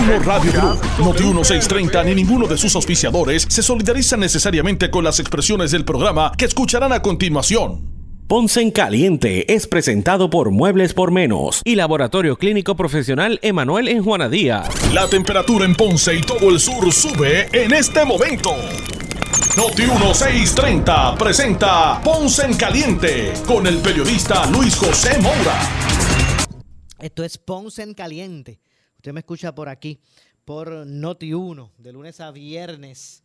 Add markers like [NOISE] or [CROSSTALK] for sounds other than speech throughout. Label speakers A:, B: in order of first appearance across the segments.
A: Noti1 Radio Group, Noti 630 ni ninguno de sus auspiciadores se solidarizan necesariamente con las expresiones del programa que escucharán a continuación.
B: Ponce en Caliente es presentado por Muebles por Menos y Laboratorio Clínico Profesional Emanuel en Juana Díaz.
A: La temperatura en Ponce y todo el sur sube en este momento. Noti 1630 presenta Ponce en Caliente con el periodista Luis José Moura.
C: Esto es Ponce en Caliente. Usted me escucha por aquí, por Noti 1, de lunes a viernes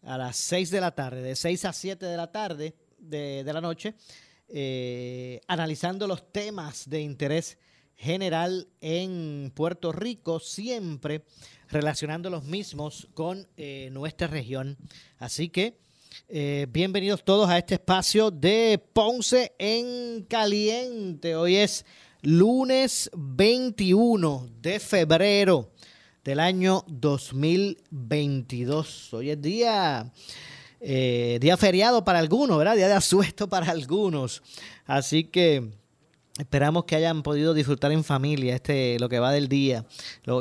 C: a las 6 de la tarde, de 6 a 7 de la tarde de, de la noche, eh, analizando los temas de interés general en Puerto Rico, siempre relacionando los mismos con eh, nuestra región. Así que eh, bienvenidos todos a este espacio de Ponce en Caliente. Hoy es lunes 21 de febrero del año 2022. Hoy es día, eh, día feriado para algunos, ¿verdad? Día de asuesto para algunos. Así que esperamos que hayan podido disfrutar en familia este lo que va del día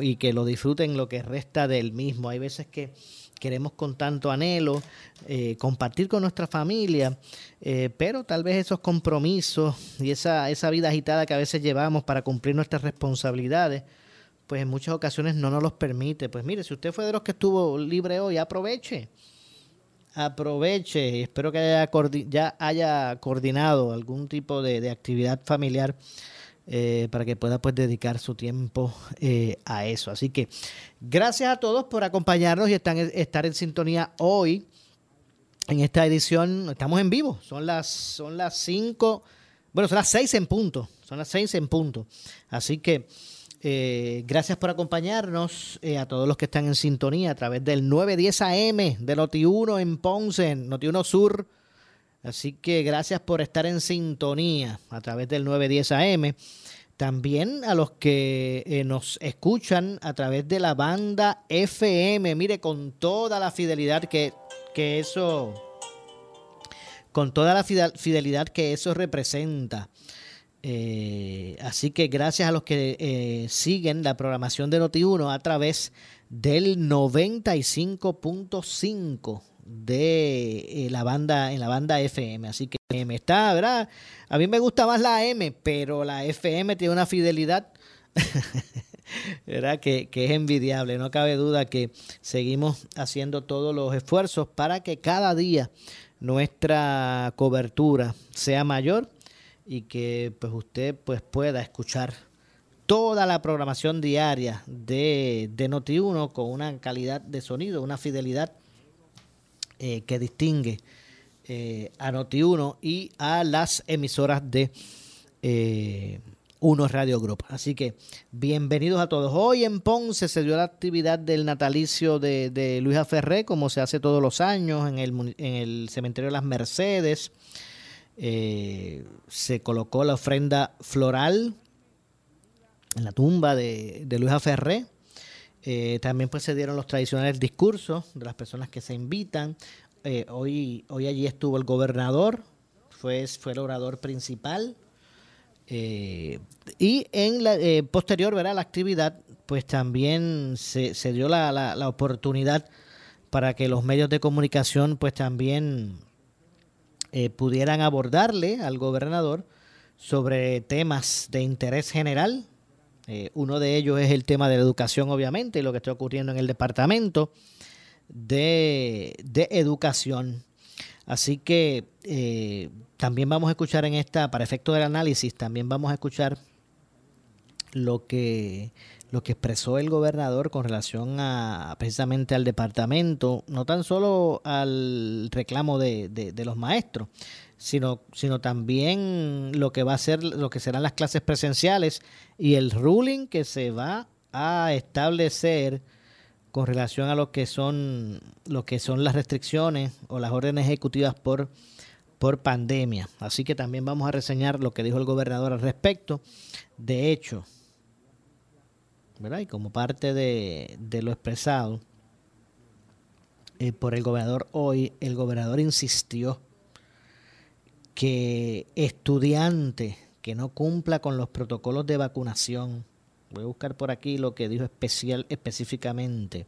C: y que lo disfruten lo que resta del mismo. Hay veces que queremos con tanto anhelo eh, compartir con nuestra familia, eh, pero tal vez esos compromisos y esa, esa vida agitada que a veces llevamos para cumplir nuestras responsabilidades, pues en muchas ocasiones no nos los permite. Pues mire, si usted fue de los que estuvo libre hoy, aproveche. Aproveche. Espero que haya ya haya coordinado algún tipo de, de actividad familiar eh, para que pueda pues dedicar su tiempo eh, a eso. Así que gracias a todos por acompañarnos y estar, estar en sintonía hoy en esta edición. Estamos en vivo, son las son las 5, bueno, son las 6 en punto, son las 6 en punto. Así que eh, gracias por acompañarnos a todos los que están en sintonía a través del 910 AM de Noti1 en Ponce, Noti1 Sur Así que gracias por estar en sintonía a través del 910 AM. También a los que eh, nos escuchan a través de la banda FM. Mire, con toda la fidelidad que, que eso. Con toda la fidelidad que eso representa. Eh, así que gracias a los que eh, siguen la programación de Noti1 a través del 95.5 de eh, la banda en la banda FM. Así que me está, ¿verdad? A mí me gusta más la M, pero la FM tiene una fidelidad. [LAUGHS] ¿verdad? Que, que, es envidiable. No cabe duda que seguimos haciendo todos los esfuerzos para que cada día nuestra cobertura sea mayor y que pues usted pues pueda escuchar toda la programación diaria de, de Noti1 con una calidad de sonido, una fidelidad eh, que distingue eh, a Noti1 y a las emisoras de eh, Uno Radio Group. Así que bienvenidos a todos. Hoy en Ponce se dio la actividad del natalicio de, de Luisa Ferré, como se hace todos los años en el, en el cementerio de las Mercedes. se colocó la ofrenda floral en la tumba de, de Luisa Ferré. Eh, también pues se dieron los tradicionales discursos de las personas que se invitan. Eh, hoy, hoy allí estuvo el gobernador, fue, fue el orador principal. Eh, y en la posterior ¿verdad? la actividad, pues también se, se dio la, la, la, oportunidad para que los medios de comunicación pues también pudieran abordarle al gobernador sobre temas de interés general eh, uno de ellos es el tema de la educación, obviamente, y lo que está ocurriendo en el departamento de, educación. Así que eh, también vamos a escuchar en esta, para efecto del análisis, también vamos a escuchar lo que, lo que expresó el gobernador con relación a precisamente al departamento, no tan solo al reclamo de, de los maestros, sino, sino también lo que va a ser, lo que serán las clases presenciales y el ruling que se va a establecer con relación a lo que son lo que son las restricciones o las órdenes ejecutivas por por pandemia. Así que también vamos a reseñar lo que dijo el gobernador al respecto. De hecho, ¿verdad? Y como parte de, de lo expresado eh, por el gobernador hoy, el gobernador insistió que estudiante que no cumpla con los protocolos de vacunación Voy a buscar por aquí lo que dijo especial, específicamente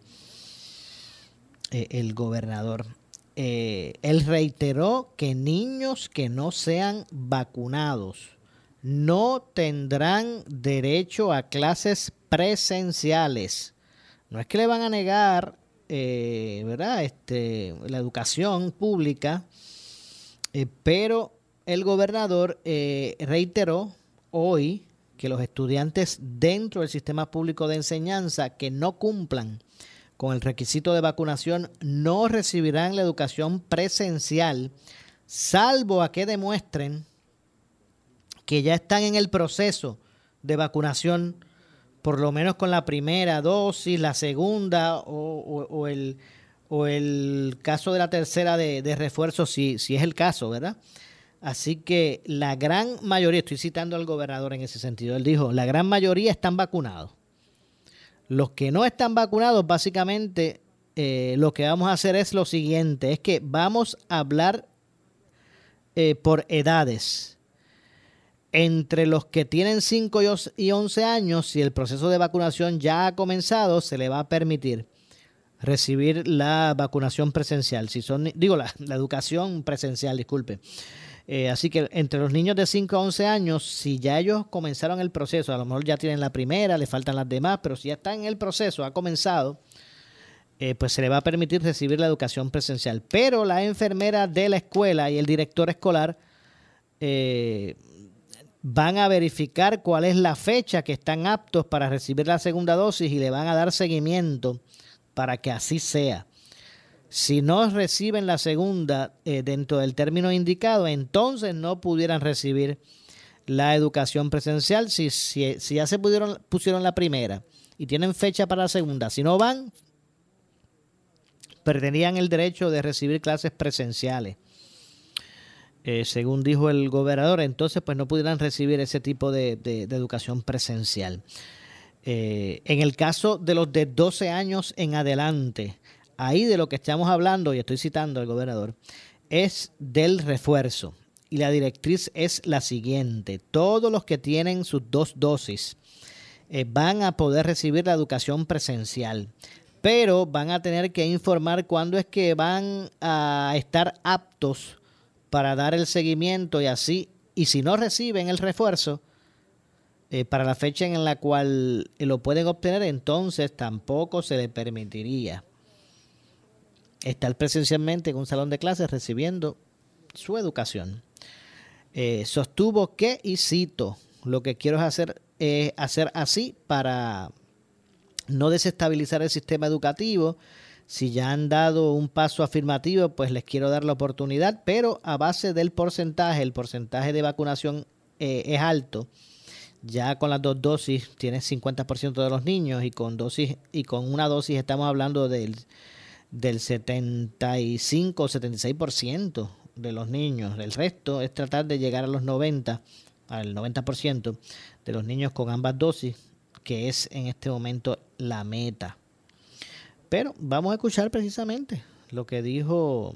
C: eh, el gobernador. Eh, él reiteró que niños que no sean vacunados no tendrán derecho a clases presenciales. No es que le van a negar, eh, ¿verdad? Este, la educación pública, pero el gobernador reiteró hoy que los estudiantes dentro del sistema público de enseñanza que no cumplan con el requisito de vacunación no recibirán la educación presencial, salvo a que demuestren que ya están en el proceso de vacunación, por lo menos con la primera dosis, la segunda o, el, caso de la tercera de, de refuerzo, si, si es el caso, ¿verdad? Así que la gran mayoría, estoy citando al gobernador en ese sentido, él dijo, la gran mayoría están vacunados. Los que no están vacunados, básicamente, eh, lo que vamos a hacer es lo siguiente, es que vamos a hablar eh, por edades. Entre los que tienen 5 y 11 años, si el proceso de vacunación ya ha comenzado, se le va a permitir recibir la vacunación presencial. Si son, digo, la, la educación presencial, disculpe. Eh, así que entre los niños de 5 a 11 años, si ya ellos comenzaron el proceso, a lo mejor ya tienen la primera, le faltan las demás, pero si ya están en el proceso, ha comenzado, eh, pues se le va a permitir recibir la educación presencial. Pero la enfermera de la escuela y el director escolar eh, van a verificar cuál es la fecha que están aptos para recibir la segunda dosis y le van a dar seguimiento para que así sea. Si no reciben la segunda eh, dentro del término indicado, entonces no pudieran recibir la educación presencial. Si, si, ya se pudieron, pusieron la primera y tienen fecha para la segunda, si no van, perderían el derecho de recibir clases presenciales. Eh, según dijo el gobernador, entonces pues no pudieran recibir ese tipo de, educación presencial. Eh, en el caso de los de 12 años en adelante, ahí de lo que estamos hablando, y estoy citando al gobernador, es del refuerzo. Y la directriz es la siguiente. Todos los que tienen sus dos dosis eh, van a poder recibir la educación presencial, pero van a tener que informar cuándo es que van a estar aptos para dar el seguimiento y así, y si no reciben el refuerzo, eh, para la fecha en la cual lo pueden obtener, entonces tampoco se le permitiría estar presencialmente en un salón de clases recibiendo su educación. Eh, sostuvo que, y cito, lo que quiero es hacer, hacer así para no desestabilizar el sistema educativo. Si ya han dado un paso afirmativo, pues les quiero dar la oportunidad, pero a base del porcentaje, el porcentaje de vacunación eh, es alto. Ya con las dos dosis tienes 50% de los niños y con dosis y con una dosis estamos hablando del del 75 o 76% de los niños. El resto es tratar de llegar a los 90, al 90% de los niños con ambas dosis, que es en este momento la meta. Pero vamos a escuchar precisamente lo que dijo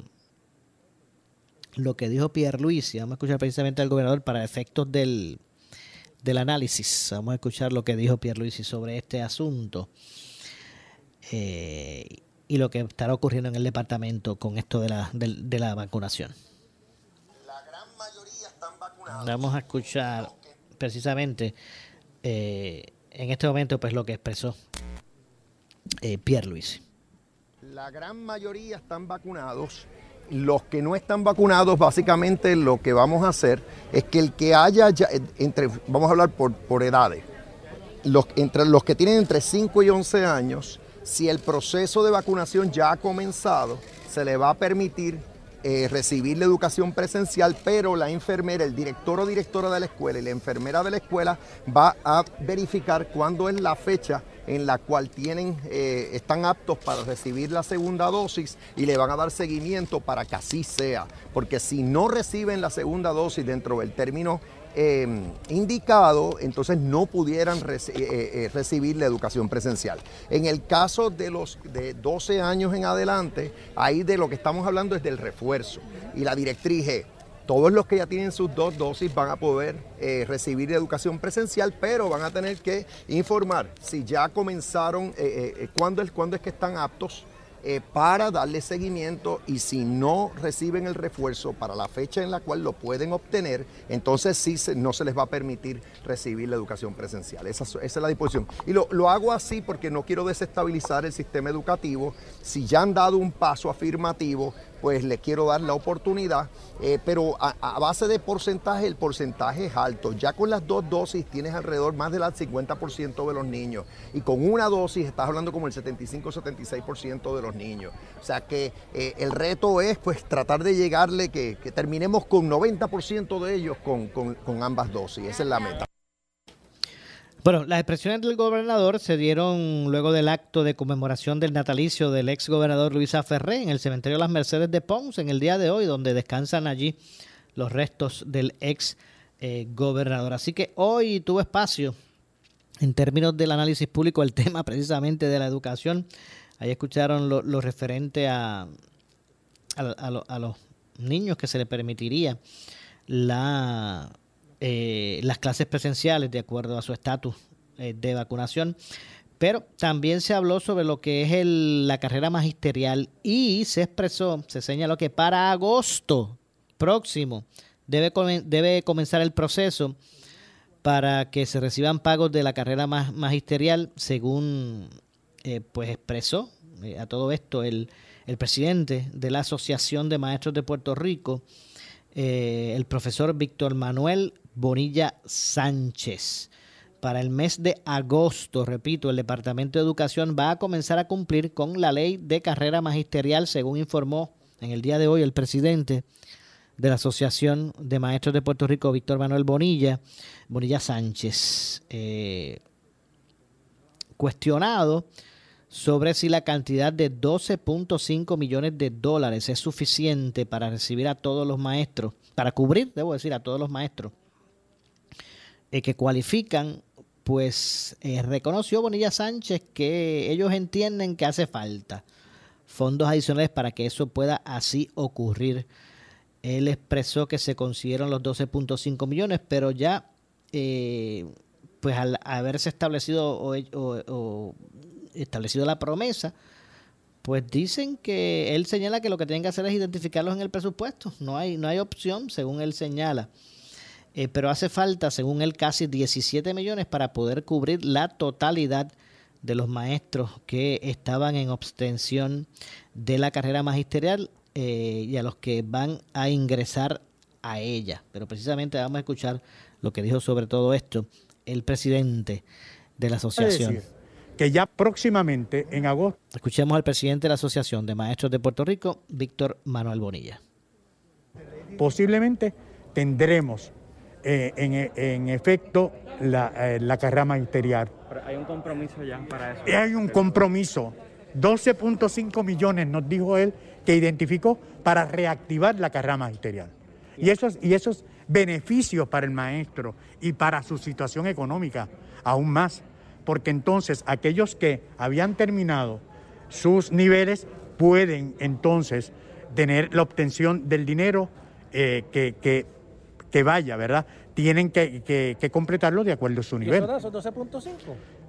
C: lo que dijo Pierre Luis, vamos a escuchar precisamente al gobernador para efectos del, del análisis. Vamos a escuchar lo que dijo Pierre Luis sobre este asunto. Eh, y lo que estará ocurriendo en el departamento con esto de la, de, la vacunación. La gran mayoría están vacunados. Vamos a escuchar precisamente eh, en este momento pues lo que expresó eh, Pierre Luis.
D: La gran mayoría están vacunados. Los que no están vacunados, básicamente lo que vamos a hacer es que el que haya, ya, entre, vamos a hablar por, por edades, los, entre los que tienen entre 5 y 11 años, si el proceso de vacunación ya ha comenzado, se le va a permitir eh, recibir la educación presencial, pero la enfermera, el director o directora de la escuela y la enfermera de la escuela va a verificar cuándo es la fecha en la cual tienen, eh, están aptos para recibir la segunda dosis y le van a dar seguimiento para que así sea. Porque si no reciben la segunda dosis dentro del término Em, indicado, entonces no pudieran eh, eh, eh, recibir la educación presencial. En el caso de los de 12 años en adelante, ahí de lo que estamos hablando es del refuerzo. Y la directriz es, todos los que ya tienen sus dos dosis van a poder eh, recibir educación presencial, pero van a tener que informar si ya comenzaron, cuándo, es, cuándo es que están aptos eh, para darle seguimiento y si no reciben el refuerzo para la fecha en la cual lo pueden obtener, entonces sí no se les va a permitir recibir la educación presencial. Esa, es la disposición. Y lo, lo, hago así porque no quiero desestabilizar el sistema educativo. Si ya han dado un paso afirmativo, pues le quiero dar la oportunidad, eh, pero a, base de porcentaje, el porcentaje es alto. Ya con las dos dosis tienes alrededor más del 50% de los niños y con una dosis estás hablando como el 75-76% de los niños. O sea que eh, el reto es pues tratar de llegarle, que, terminemos con 90% de ellos con, con ambas dosis. Esa es la meta.
C: Bueno, las expresiones del gobernador se dieron luego del acto de conmemoración del natalicio del ex gobernador Luisa Ferré en el cementerio Las Mercedes de Ponce en el día de hoy, donde descansan allí los restos del ex eh, gobernador. Así que hoy tuvo espacio en términos del análisis público el [LAUGHS] tema precisamente de la educación. Ahí escucharon lo, referente a, a los niños que se les permitiría la eh, las clases presenciales de acuerdo a su estatus eh, de vacunación. Pero también se habló sobre lo que es la carrera magisterial y se expresó, se señaló que para agosto próximo debe, debe comenzar el proceso para que se reciban pagos de la carrera magisterial, según eh, pues expresó a todo esto el, el presidente de la Asociación de Maestros de Puerto Rico, el profesor Víctor Manuel Bonilla Sánchez. Para el mes de agosto, repito, el Departamento de Educación va a comenzar a cumplir con la ley de carrera magisterial, según informó en el día de hoy el presidente de la Asociación de Maestros de Puerto Rico, Víctor Manuel Bonilla, Bonilla Sánchez, eh, cuestionado sobre si la cantidad de 12.5 millones de dólares es suficiente para recibir a todos los maestros, para cubrir, debo decir, a todos los maestros eh, que cualifican, pues eh, reconoció Bonilla Sánchez que ellos entienden que hace falta fondos adicionales para que eso pueda así ocurrir. Él expresó que se consiguieron los 12.5 millones, pero ya, eh, pues al haberse establecido o, establecido la promesa, pues dicen que él señala que lo que tienen que hacer es identificarlos en el presupuesto. No hay, no hay opción, según él señala. Eh, pero hace falta, según él, casi 17 millones para poder cubrir la totalidad de los maestros que estaban en abstención de la carrera magisterial eh, y a los que van a ingresar a ella. Pero precisamente vamos a escuchar lo que dijo sobre todo esto el presidente de la asociación.
E: que ya próximamente, en agosto.
C: Escuchemos al presidente de la Asociación de Maestros de Puerto Rico, Víctor Manuel Bonilla.
E: Posiblemente tendremos eh, en, efecto la, la, carrera magisterial.
F: Pero hay un compromiso ya para eso.
E: Hay un compromiso. 12.5 millones nos dijo él que identificó para reactivar la carrera magisterial. Y esos, y esos beneficios para el maestro y para su situación económica, aún más. Porque entonces aquellos que habían terminado sus niveles pueden entonces tener la obtención del dinero eh, que, que que vaya, ¿verdad? Tienen que, completarlo de acuerdo a su nivel.
F: ¿Esos 12.5?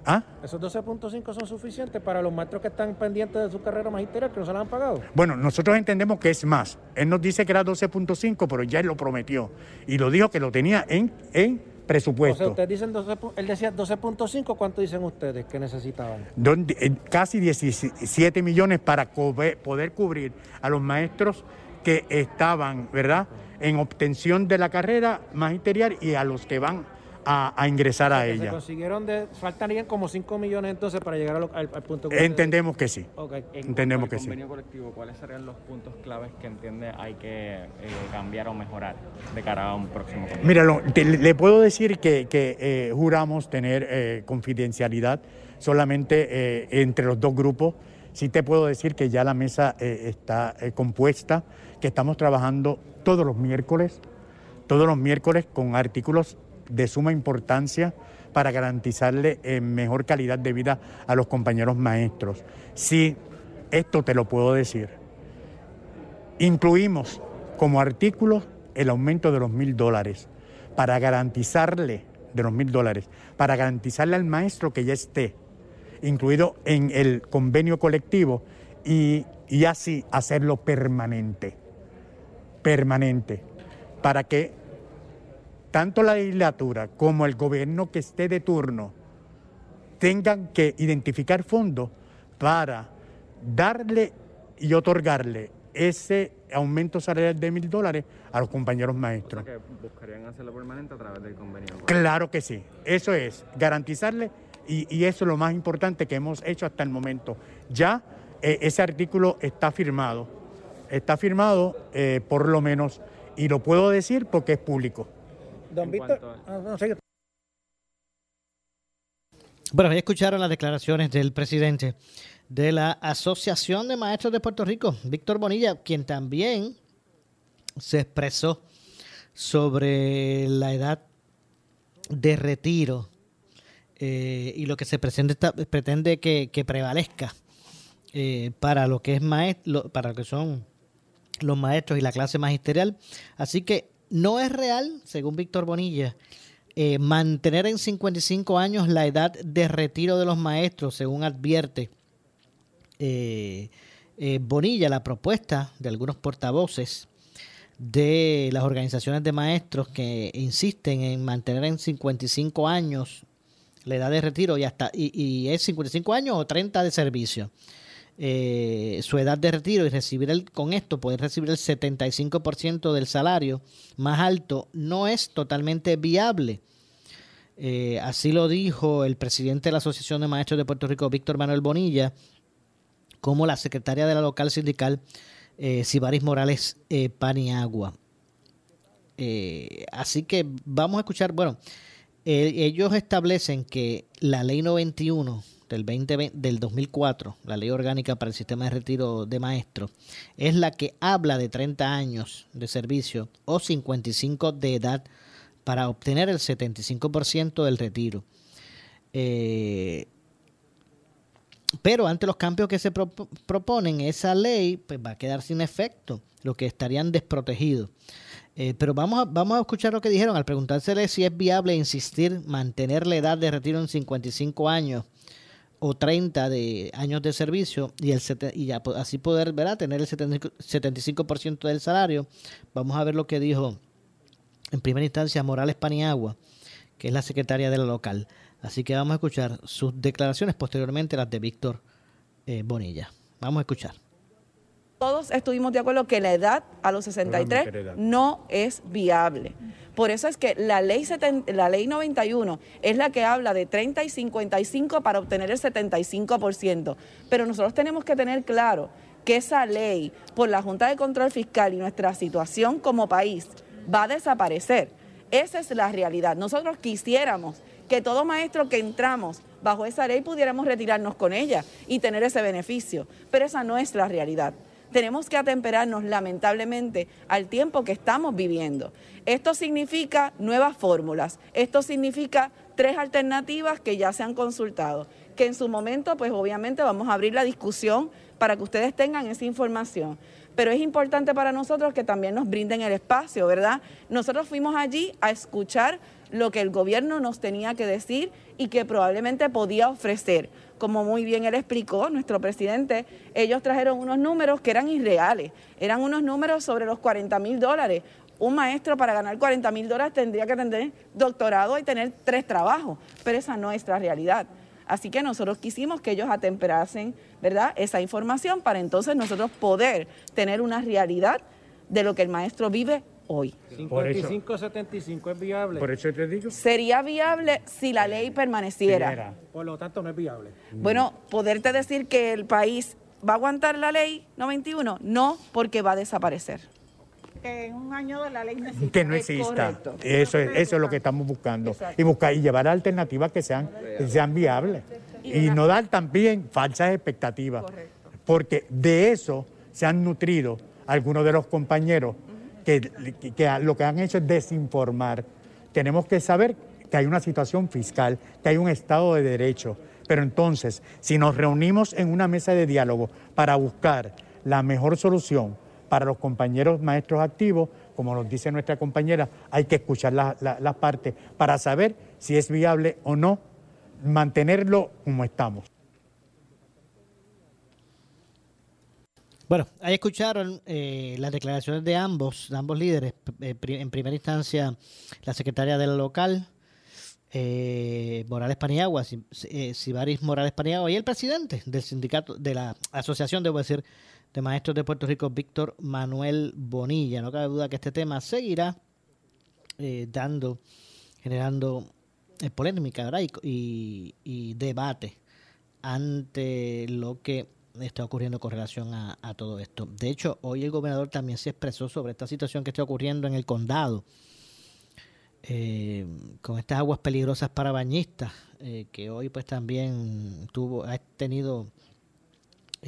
E: ¿Ah?
F: ¿Esos 12.5 son suficientes para los maestros que están pendientes de su carrera magisterial, que no se la han pagado?
E: Bueno, nosotros entendemos que es más. Él nos dice que era 12.5, pero ya él lo prometió. Y lo dijo que lo tenía en, en presupuesto. O
F: sea, ustedes dicen 12, él decía 12.5, ¿cuánto dicen ustedes que necesitaban?
E: Eh, casi 17 millones para poder cubrir a los maestros que estaban, ¿verdad? En obtención de la carrera magisterial y a los que van a, ingresar a ella. Se
F: consiguieron de, faltarían como 5 millones entonces para llegar al, punto
E: que Entendemos que sí. Entendemos que sí.
F: colectivo, ¿cuáles serían los puntos claves que entiende hay que eh, cambiar o mejorar de cara a un próximo
E: Mira, le puedo decir que, eh, juramos tener eh, confidencialidad solamente entre los dos grupos. Sí te puedo decir que ya la mesa está compuesta, que estamos trabajando todos los miércoles, todos los miércoles con artículos de suma importancia para garantizarle eh, mejor calidad de vida a los compañeros maestros. Sí, esto te lo puedo decir. Incluimos como artículos el aumento de los mil dólares para garantizarle, de los mil dólares, para garantizarle al maestro que ya esté incluido en el convenio colectivo y, y así hacerlo permanente, permanente, para que tanto la legislatura como el gobierno que esté de turno tengan que identificar fondos para darle y otorgarle ese aumento salarial de mil dólares a los compañeros maestros.
F: que buscarían hacerlo permanente a través del convenio.
E: Claro que sí, eso es, garantizarle y, y eso es lo más importante que hemos hecho hasta el momento. Ya eh, ese artículo está firmado, está firmado eh, por lo menos, y lo puedo decir porque es público.
G: Don Víctor, ah.
C: Bueno, ya escucharon las declaraciones del presidente de la Asociación de Maestros de Puerto Rico, Víctor Bonilla, quien también se expresó sobre la edad de retiro eh, y lo que se pretende, pretende que, que prevalezca eh, para lo que es maestro, para lo que son los maestros y la clase magisterial. Así que no es real, según Víctor Bonilla, eh, mantener en 55 años la edad de retiro de los maestros, según advierte eh, eh, Bonilla, la propuesta de algunos portavoces de las organizaciones de maestros que insisten en mantener en 55 años la edad de retiro y hasta y, y es 55 años o 30 de servicio. Eh, su edad de retiro y recibir el, con esto poder recibir el 75% del salario más alto no es totalmente viable. Eh, así lo dijo el presidente de la Asociación de Maestros de Puerto Rico, Víctor Manuel Bonilla, como la secretaria de la local sindical, eh, Sibaris Morales eh, Paniagua. Así que vamos a escuchar, bueno, ellos establecen que la ley 91 del, 20, del 2004, la ley orgánica para el sistema de retiro de maestros, es la que habla de 30 años de servicio o 55 de edad para obtener el 75% del retiro. Eh, pero ante los cambios que se pro- proponen, esa ley pues, va a quedar sin efecto, los que estarían desprotegidos. Eh, pero vamos a, vamos a escuchar lo que dijeron al preguntársele si es viable insistir, mantener la edad de retiro en 55 años o 30 de años de servicio y, el y ya, así poder ¿verdad? tener el 75% 75% del salario. Vamos a ver lo que dijo en primera instancia Morales Paniagua, que es la secretaria de la local. Así que vamos a escuchar sus declaraciones, posteriormente las de Víctor eh, Bonilla. Vamos a escuchar.
H: Todos estuvimos de acuerdo que la edad a los
E: No
H: 63
E: la edad.
H: no es viable. Por eso es que la ley, 70 la ley 91 es la que habla de 30 y 55 para obtener el 75%. Pero nosotros tenemos que tener claro que esa ley, por la Junta de Control Fiscal y nuestra situación como país, va a desaparecer. Esa es la realidad. Nosotros quisiéramos que todo maestro que entramos bajo esa ley pudiéramos retirarnos con ella y tener ese beneficio, pero esa no es la realidad. Tenemos que atemperarnos lamentablemente al tiempo que estamos viviendo. Esto significa nuevas fórmulas, esto significa tres alternativas que ya se han consultado, que en su momento pues obviamente vamos a abrir la discusión para que ustedes tengan esa información. Pero es importante para nosotros que también nos brinden el espacio, ¿verdad? Nosotros fuimos allí a escuchar lo que el gobierno nos tenía que decir y que probablemente podía ofrecer. Como muy bien él explicó, nuestro presidente, ellos trajeron unos números que eran irreales, eran unos números sobre los 40 mil dólares. Un maestro para ganar 40 mil dólares tendría que tener doctorado y tener tres trabajos, pero esa no es la realidad. Así que nosotros quisimos que ellos atemperasen, ¿verdad?, esa información para entonces nosotros poder tener una realidad de lo que el maestro vive hoy.
E: Por eso-
G: 55-75 es viable.
E: Por eso te digo.
H: Sería viable si la ley permaneciera.
E: Era.
G: Por lo tanto, no es viable.
H: Bueno, poderte decir que el país va a aguantar la ley 91, no, porque va a desaparecer.
I: que en un año de la ley no existe.
E: que no exista.
H: correcto.
E: Eso es, eso es lo que estamos buscando. Y buscar y llevar alternativas que sean, que sean viables. Y no dar también falsas expectativas. Porque de eso se han nutrido algunos de los compañeros que, lo que han hecho es desinformar. Tenemos que saber que hay una situación fiscal, que hay un Estado de Derecho. Pero entonces, si nos reunimos en una mesa de diálogo para buscar la mejor solución para los compañeros maestros activos, como nos dice nuestra compañera, hay que escuchar las partes para saber si es viable o no mantenerlo como estamos.
C: Bueno, ahí escucharon eh, las declaraciones de ambos, de ambos líderes. Eh, en primera instancia, la secretaria del local, eh, Morales Paniagua, Sibaris Morales Paniagua, y el presidente del sindicato, de la asociación, debo decir, de maestros de Puerto Rico, Víctor Manuel Bonilla. No cabe duda que este tema seguirá dando, generando polémica y, y debate ante lo que está ocurriendo con relación a, todo esto. De hecho, hoy el gobernador también se expresó sobre esta situación que está ocurriendo en el condado, eh, con estas aguas peligrosas para bañistas, eh, que hoy pues también tuvo, ha tenido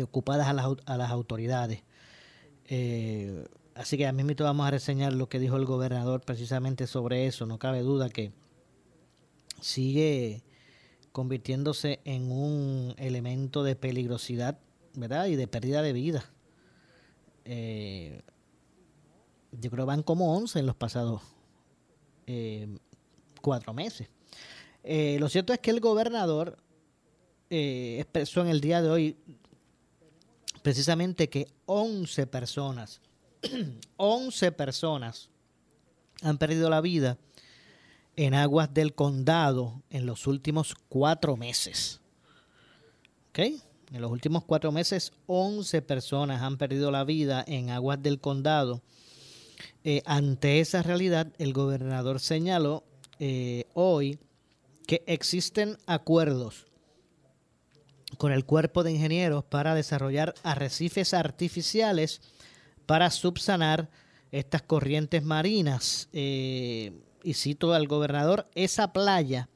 C: ocupadas a las, a las autoridades. Eh, así que a mí mismo vamos a reseñar lo que dijo el gobernador precisamente sobre eso. No cabe duda que sigue convirtiéndose en un elemento de peligrosidad ¿verdad? Y de pérdida de vida. Eh, yo creo que van como 11 en los pasados eh, cuatro meses. Eh, lo cierto es que el gobernador expresó en el día de hoy precisamente que 11 personas, [CLEARS THROAT] 11 personas han perdido la vida en aguas del condado en los últimos cuatro meses. ¿Ok? En los últimos cuatro meses, 11 personas han perdido la vida en aguas del condado. Eh, ante esa realidad, el gobernador señaló eh, hoy que existen acuerdos con el cuerpo de ingenieros para desarrollar arrecifes artificiales para subsanar estas corrientes marinas. Eh, y cito al gobernador, esa playa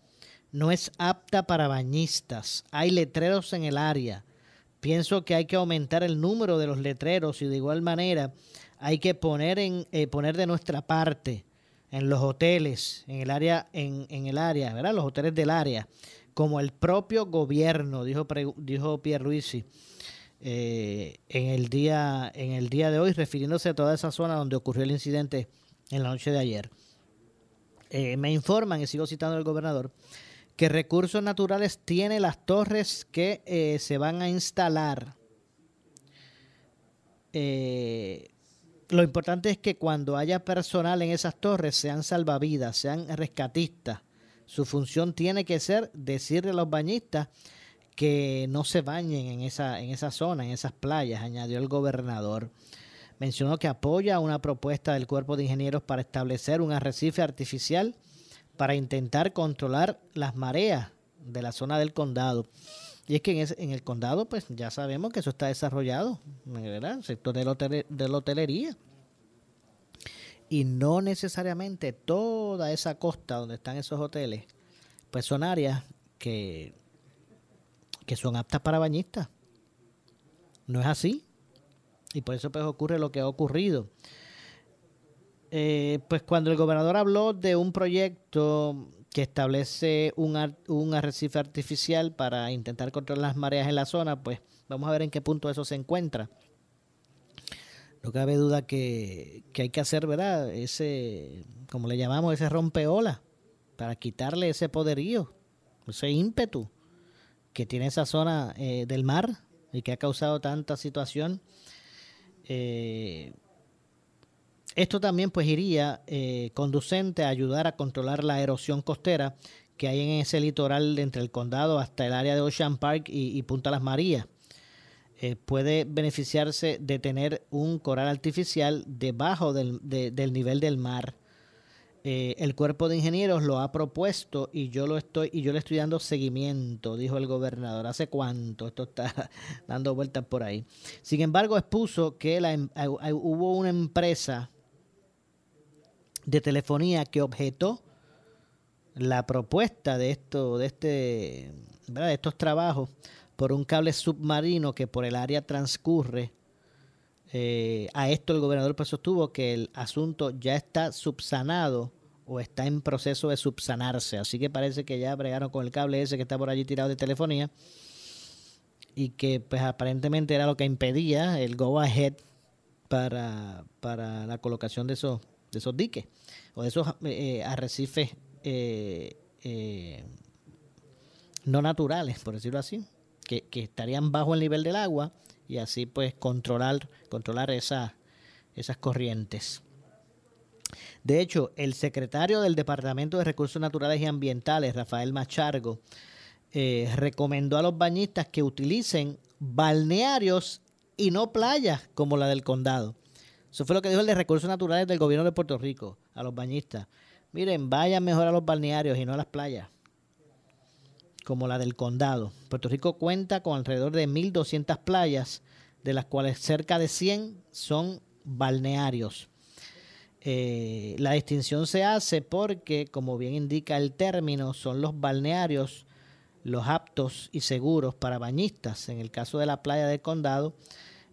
C: no es apta para bañistas. Hay letreros en el área. Pienso que hay que aumentar el número de los letreros y de igual manera hay que poner en eh, poner de nuestra parte en los hoteles, en el área, en, en, el área, ¿verdad? Los hoteles del área, como el propio gobierno, dijo, dijo Pierre Ruisi, eh, en el día, en el día de hoy, refiriéndose a toda esa zona donde ocurrió el incidente en la noche de ayer. Eh, me informan, y sigo citando al gobernador, que recursos naturales tiene las torres que eh, se van a instalar. Eh, lo importante es que cuando haya personal en esas torres sean salvavidas, sean rescatistas. Su función tiene que ser decirle a los bañistas que no se bañen en esa, en esa zona, en esas playas, añadió el gobernador. Mencionó que apoya una propuesta del cuerpo de ingenieros para establecer un arrecife artificial para intentar controlar las mareas de la zona del condado. Y es que en, el condado, pues ya sabemos que eso está desarrollado, ¿verdad? El sector de, de la hotelería. Y no necesariamente toda esa costa donde están esos hoteles, pues son áreas que, que son aptas para bañistas. No es así. Y por eso pues ocurre lo que ha ocurrido. Eh, pues cuando el gobernador habló de un proyecto que establece un, un arrecife artificial para intentar controlar las mareas en la zona, pues vamos a ver en qué punto eso se encuentra. No cabe duda que, hay que hacer, ¿verdad? Ese, como le llamamos, ese rompeola, para quitarle ese poderío, ese ímpetu que tiene esa zona eh, del mar y que ha causado tanta situación. Eh, esto también pues iría eh, conducente a ayudar a controlar la erosión costera que hay en ese litoral entre el condado hasta el área de Ocean Park y, Punta Las Marías. Eh, puede beneficiarse de tener un coral artificial debajo del, nivel del mar. Eh, el cuerpo de ingenieros lo ha propuesto y yo lo estoy y yo le estoy dando seguimiento, dijo el gobernador. ¿Hace cuánto? Esto está [LAUGHS] dando vueltas por ahí. Sin embargo, expuso que la, em, hubo una empresa de telefonía que objetó la propuesta de esto, de este, de estos trabajos por un cable submarino que por el área transcurre. Eh, a esto el gobernador pues sostuvo que el asunto ya está subsanado o está en proceso de subsanarse. Así que parece que ya bregaron con el cable ese que está por allí tirado de telefonía y que pues aparentemente era lo que impedía el go ahead para, para la colocación de esos de esos diques o de esos eh, arrecifes eh, eh, no naturales, por decirlo así, que, que, estarían bajo el nivel del agua y así pues controlar, controlar esa, esas corrientes. De hecho, el secretario del Departamento de Recursos Naturales y Ambientales, Rafael Machargo, eh, recomendó a los bañistas que utilicen balnearios y no playas como la del condado. Eso fue lo que dijo el de Recursos Naturales del gobierno de Puerto Rico a los bañistas. Miren, vayan mejor a los balnearios y no a las playas, como la del condado. Puerto Rico cuenta con alrededor de 1.200 playas, de las cuales cerca de 100 son balnearios. Eh, la distinción se hace porque, como bien indica el término, son los balnearios los aptos y seguros para bañistas. En el caso de la playa del condado,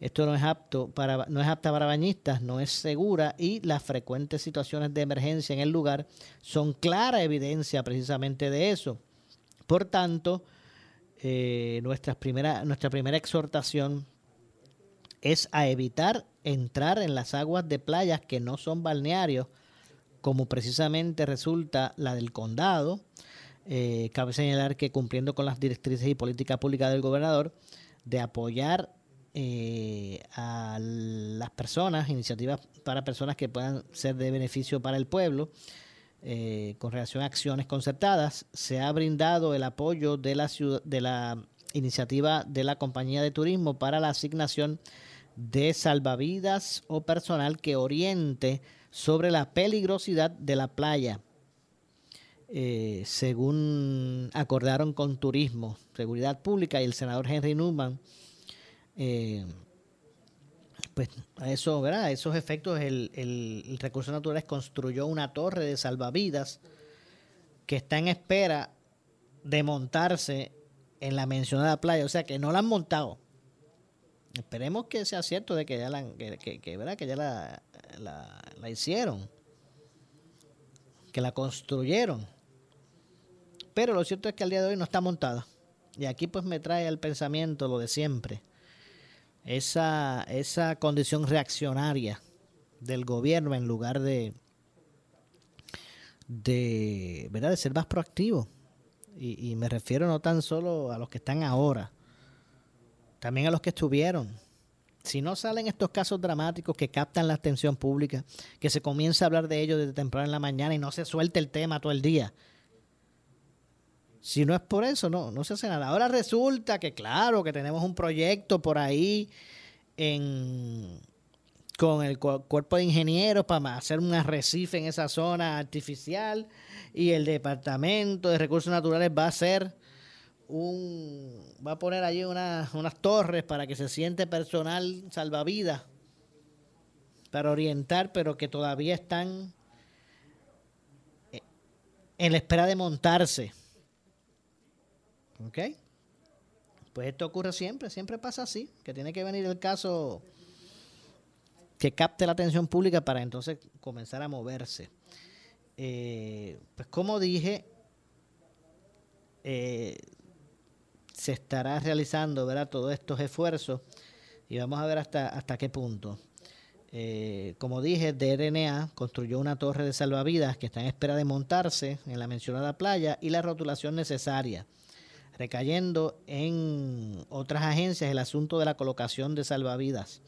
C: esto no es apto para no es apta para bañistas, no es segura y las frecuentes situaciones de emergencia en el lugar son clara evidencia precisamente de eso. Por tanto, eh, nuestra, primera, nuestra primera exhortación es a evitar entrar en las aguas de playas que no son balnearios, como precisamente resulta la del condado. Eh, cabe señalar que cumpliendo con las directrices y políticas públicas del gobernador de apoyar eh, a las personas, iniciativas para personas que puedan ser de beneficio para el pueblo, eh, con relación a acciones concertadas, se ha brindado el apoyo de la, de la iniciativa de la compañía de turismo para la asignación de salvavidas o personal que oriente sobre la peligrosidad de la playa. Eh, según acordaron con Turismo, Seguridad Pública y el senador Henry Newman, eh, pues a eso, ¿verdad? Esos efectos el, el, Recursos Naturales construyó una torre de salvavidas que está en espera de montarse en la mencionada playa, o sea que no la han montado. Esperemos que sea cierto de que ya la, que, ¿verdad? Que ya la, la, la hicieron, que la construyeron. Pero lo cierto es que al día de hoy no está montada. Y aquí pues me trae al pensamiento lo de siempre esa, esa condición reaccionaria del gobierno en lugar de, de, ¿verdad? de ser más proactivo. Y, y, me refiero no tan solo a los que están ahora, también a los que estuvieron. Si no salen estos casos dramáticos que captan la atención pública, que se comienza a hablar de ellos desde temprano en la mañana y no se suelte el tema todo el día, si no es por eso, no, no se hace nada. Ahora resulta que, claro, que tenemos un proyecto por ahí en, con el cuerpo de ingenieros para hacer un arrecife en esa zona artificial y el departamento de recursos naturales va a hacer un va a poner allí unas torres para que se siente personal salvavidas para orientar pero que todavía están en la espera de montarse ¿Ok? Pues esto ocurre siempre, siempre pasa así, que tiene que venir el caso que capte la atención pública para entonces comenzar a moverse. Eh, pues como dije, eh, se estará realizando ¿verdad? todos estos esfuerzos y vamos a ver hasta, hasta qué punto. Eh, como dije, DRNA construyó una torre de salvavidas que está en espera de montarse en la mencionada playa y la rotulación necesaria recayendo en otras agencias el asunto de la colocación de salvavidas.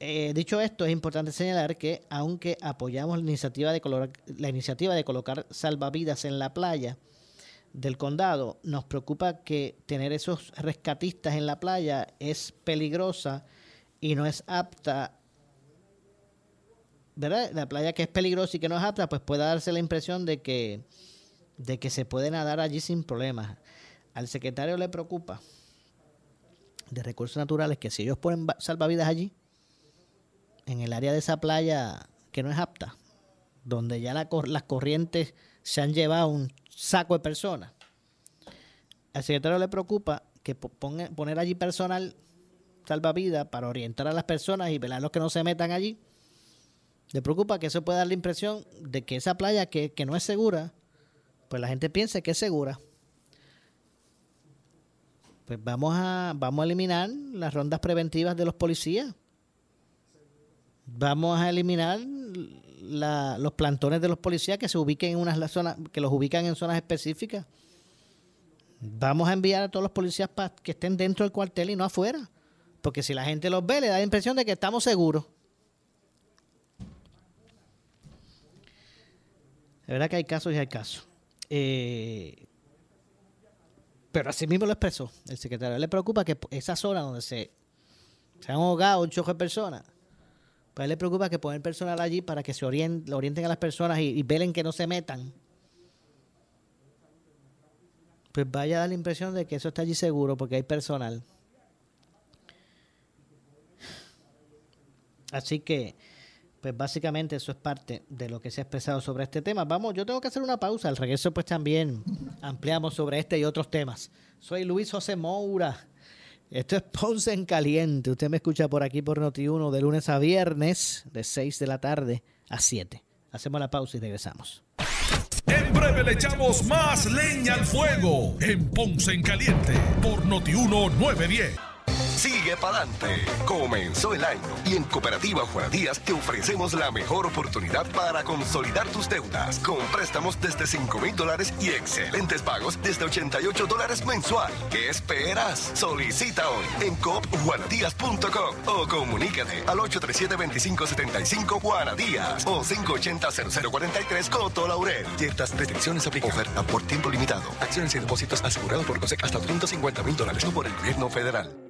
C: Eh, dicho esto, es importante señalar que aunque apoyamos la iniciativa, de la iniciativa de colocar salvavidas en la playa del condado, nos preocupa que tener esos rescatistas en la playa es peligrosa y no es apta ¿verdad? La playa que es peligrosa y que no es apta, pues puede darse la impresión de que, de que se puede nadar allí sin problemas al secretario le preocupa de recursos naturales que si ellos ponen salvavidas allí, en el área de esa playa que no es apta, donde ya las corrientes se han llevado un saco de personas, al secretario le preocupa que ponga, poner allí personal salvavidas para orientar a las personas y velar los que no se metan allí. Le preocupa que eso pueda dar la impresión de que esa playa que, que no es segura, pues la gente piense que es segura pues vamos a, vamos a eliminar las rondas preventivas de los policías. Vamos a eliminar la- los plantones de los policías que se ubiquen en unas zonas, que los ubican en zonas específicas. Vamos a enviar a todos los policías para que estén dentro del cuartel y no afuera. Porque si la gente los ve, le da la impresión de que estamos seguros. De verdad que hay casos y hay casos. Eh, pero así mismo lo expresó el secretario. Le preocupa que esa zona donde se, se han ahogado un choque de personas, pues a él le preocupa que poner personal allí para que se orien- lo orienten a las personas y, y velen que no se metan. Pues vaya a dar la impresión de que eso está allí seguro porque hay personal. Así que, pues básicamente eso es parte de lo que se ha expresado sobre este tema. Vamos, yo tengo que hacer una pausa. Al regreso, pues también ampliamos sobre este y otros temas. Soy Luis José Moura. Esto es Ponce en Caliente. Usted me escucha por aquí por Noti1 de lunes a viernes, de 6 de la tarde a 7. Hacemos la pausa y regresamos.
A: En breve le echamos más leña al fuego en Ponce en Caliente por Noti1 910.
J: Sigue pa'lante. Comenzó el año y en Cooperativa Juan Díaz te ofrecemos la mejor oportunidad para consolidar tus deudas con préstamos desde 5 mil dólares y excelentes pagos desde 88 dólares mensual. ¿Qué esperas? Solicita hoy en coopjuanadías.com o comunícate al 837-2575 Juanadías o 580-0043 Coto Laurel. Ciertas restricciones aplican. Oferta por tiempo limitado. Acciones y depósitos asegurados por COSEC hasta 350 mil dólares no por el gobierno federal.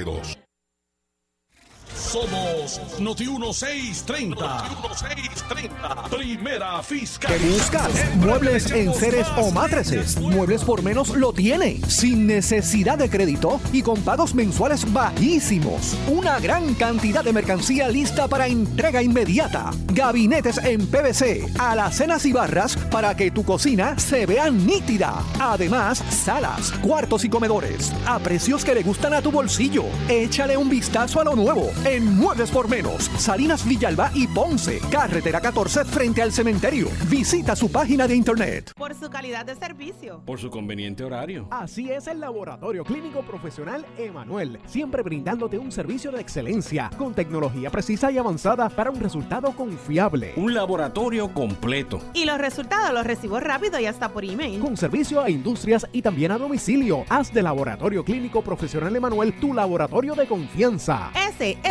K: 32.
A: Somos Noti 1630. Noti 1630. Primera fiscal.
L: ¿Qué buscas? ¿Muebles en seres o matrices? Muebles por menos lo tiene, sin necesidad de crédito y con pagos mensuales bajísimos. Una gran cantidad de mercancía lista para entrega inmediata. Gabinetes en PVC, alacenas y barras para que tu cocina se vea nítida. Además, salas, cuartos y comedores a precios que le gustan a tu bolsillo. Échale un vistazo a lo nuevo en Muebles por Menos, Salinas Villalba y Ponce, carretera 14 frente al cementerio. Visita su página de internet.
M: Por su calidad de servicio.
B: Por su conveniente horario.
L: Así es el Laboratorio Clínico Profesional Emanuel, siempre brindándote un servicio de excelencia con tecnología precisa y avanzada para un resultado confiable.
B: Un laboratorio completo.
M: Y los resultados los recibo rápido y hasta por email.
L: Con servicio a industrias y también a domicilio. Haz de Laboratorio Clínico Profesional Emanuel tu laboratorio de confianza.
M: Ese es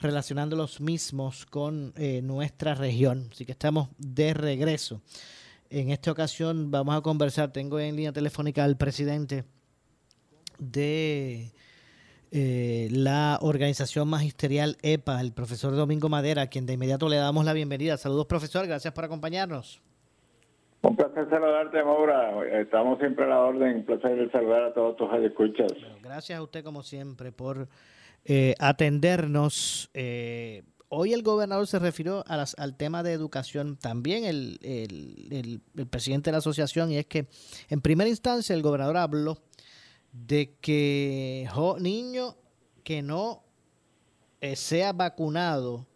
C: relacionando los mismos con eh, nuestra región. Así que estamos de regreso. En esta ocasión vamos a conversar, tengo en línea telefónica al presidente de eh, la organización magisterial EPA, el profesor Domingo Madera, a quien de inmediato le damos la bienvenida. Saludos, profesor, gracias por acompañarnos.
N: Un placer saludarte, Maura. Estamos siempre a la orden. Un placer saludar a todos tus escuchas.
C: Gracias a usted, como siempre, por eh, atendernos. Eh, hoy el gobernador se refirió a las, al tema de educación, también el, el, presidente de la asociación, y es que en primera instancia el gobernador habló de que jo, niño que no eh, sea vacunado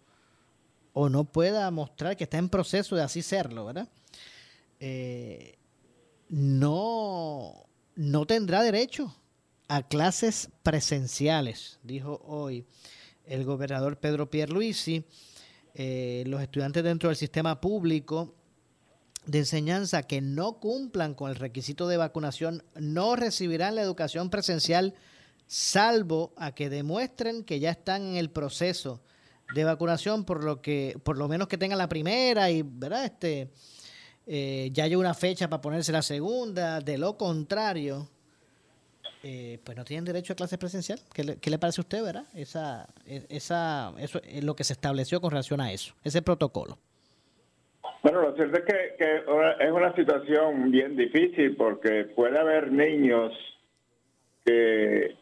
C: o no pueda mostrar que está en proceso de así serlo, ¿verdad? Eh, no, no tendrá derecho a clases presenciales, dijo hoy el gobernador Pedro Pierluisi. Eh, los estudiantes dentro del sistema público de enseñanza que no cumplan con el requisito de vacunación no recibirán la educación presencial salvo a que demuestren que ya están en el proceso de vacunación por lo que por lo menos que tengan la primera y verdad este eh, ya hay una fecha para ponerse la segunda de lo contrario eh, pues no tienen derecho a clases presencial. ¿Qué le, ¿Qué le, parece a usted verdad esa esa eso es lo que se estableció con relación a eso ese protocolo.
N: Bueno, lo cierto es que, que, es una situación bien difícil porque puede haber niños que,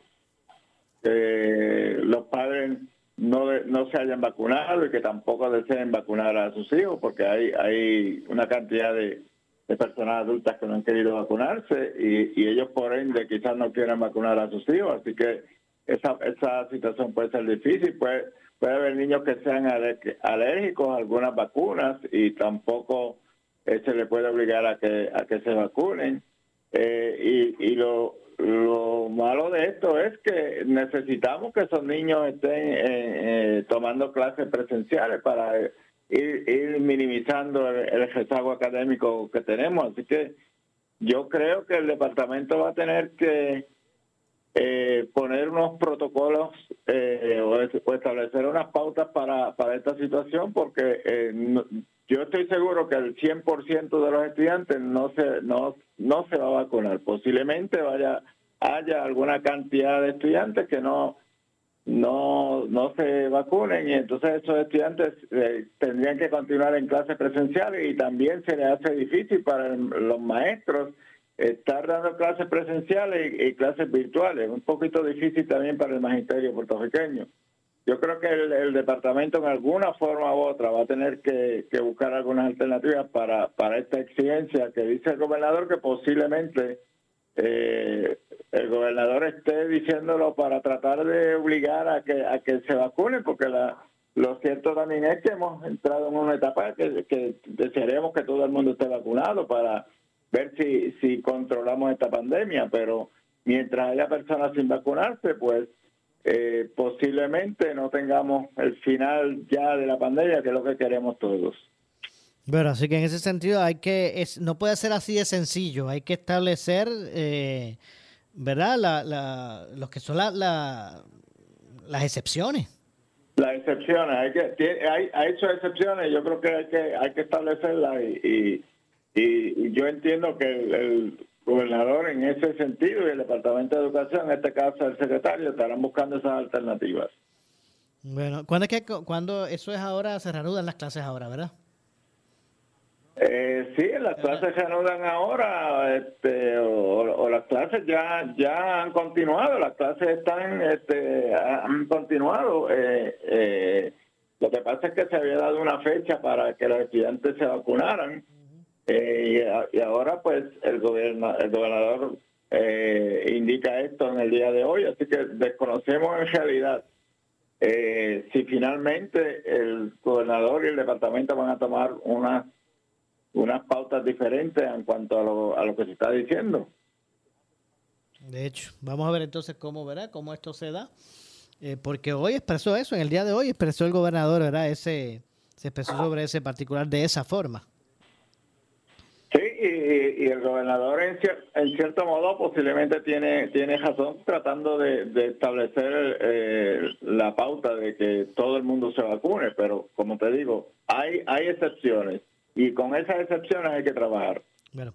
N: que los padres no, no se hayan vacunado y que tampoco deseen vacunar a sus hijos porque hay, hay una cantidad de, de personas adultas que no han querido vacunarse y, y, ellos por ende quizás no quieran vacunar a sus hijos. Así que esa, esa situación puede ser difícil. Puede, puede haber niños que sean alérgicos a algunas vacunas y tampoco eh, se le puede obligar a que, a que se vacunen. Eh, y, y lo, lo malo de esto es que necesitamos que esos niños estén eh, tomando clases presenciales para ir, minimizando el, el rezago académico que tenemos. Así que yo creo que el departamento va a tener que eh, poner unos protocolos eh, o, establecer unas pautas para, para esta situación porque eh, yo estoy seguro que el 100% de los estudiantes no se no no se va a vacunar posiblemente vaya haya alguna cantidad de estudiantes que no no no se vacunen y entonces esos estudiantes eh, tendrían que continuar en clases presenciales y también se les hace difícil para los maestros estar dando clases presenciales y, y, clases virtuales. Un poquito difícil también para el magisterio puertorriqueño. Yo creo que el, el departamento en alguna forma u otra va a tener que, que, buscar algunas alternativas para, para esta exigencia que dice el gobernador que posiblemente eh, el gobernador esté diciéndolo para tratar de obligar a que, a que se vacunen, porque la, lo cierto también es que hemos entrado en una etapa que, que desearemos que todo el mundo esté vacunado para ver si, si controlamos esta pandemia, pero mientras haya personas sin vacunarse, pues eh, posiblemente no tengamos el final ya de la pandemia, que es lo que queremos todos.
C: Bueno, así que en ese sentido hay que, es, no puede ser así de sencillo, hay que establecer, eh, ¿verdad? La, la, los que son la, la, las excepciones.
N: Las excepciones, hay que, hay, hay hecho excepciones, yo creo que hay que, hay que establecerlas y, y y yo entiendo que el, el, gobernador en ese sentido y el Departamento de Educación, en este caso el secretario, estarán buscando esas alternativas.
C: Bueno, ¿cuándo es que cuando eso es ahora, se reanudan las clases ahora, verdad?
N: Eh, sí, las clases se reanudan ahora, este, o, o, las clases ya ya han continuado, las clases están, este, han continuado. Eh, eh, lo que pasa es que se había dado una fecha para que los estudiantes se vacunaran. Eh, y, y, ahora pues el, gobierno, el gobernador eh, indica esto en el día de hoy, así que desconocemos en realidad eh, si finalmente el gobernador y el departamento van a tomar unas unas pautas diferentes en cuanto a lo, a lo que se está diciendo.
C: De hecho, vamos a ver entonces cómo verá, cómo esto se da. Eh, porque hoy expresó eso, en el día de hoy expresó el gobernador, ¿verdad? Ese, se expresó sobre ese particular de esa forma.
N: Sí, y, y el gobernador en, cier- en cierto modo posiblemente tiene tiene razón tratando de, de establecer eh, la pauta de que todo el mundo se vacune, pero como te digo, hay hay excepciones y con esas excepciones hay que trabajar.
C: Bueno,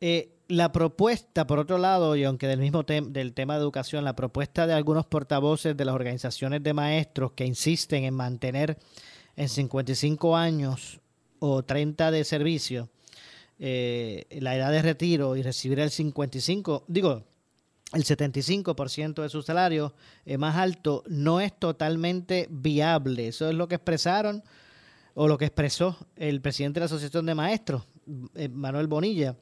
C: eh, la propuesta, por otro lado, y aunque del mismo tem- del tema de educación, la propuesta de algunos portavoces de las organizaciones de maestros que insisten en mantener en 55 años o 30 de servicio eh, la edad de retiro y recibir el 55, digo, el 75% de su salario eh, más alto, no es totalmente viable. Eso es lo que expresaron o lo que expresó el presidente de la Asociación de Maestros, eh, Manuel Bonilla,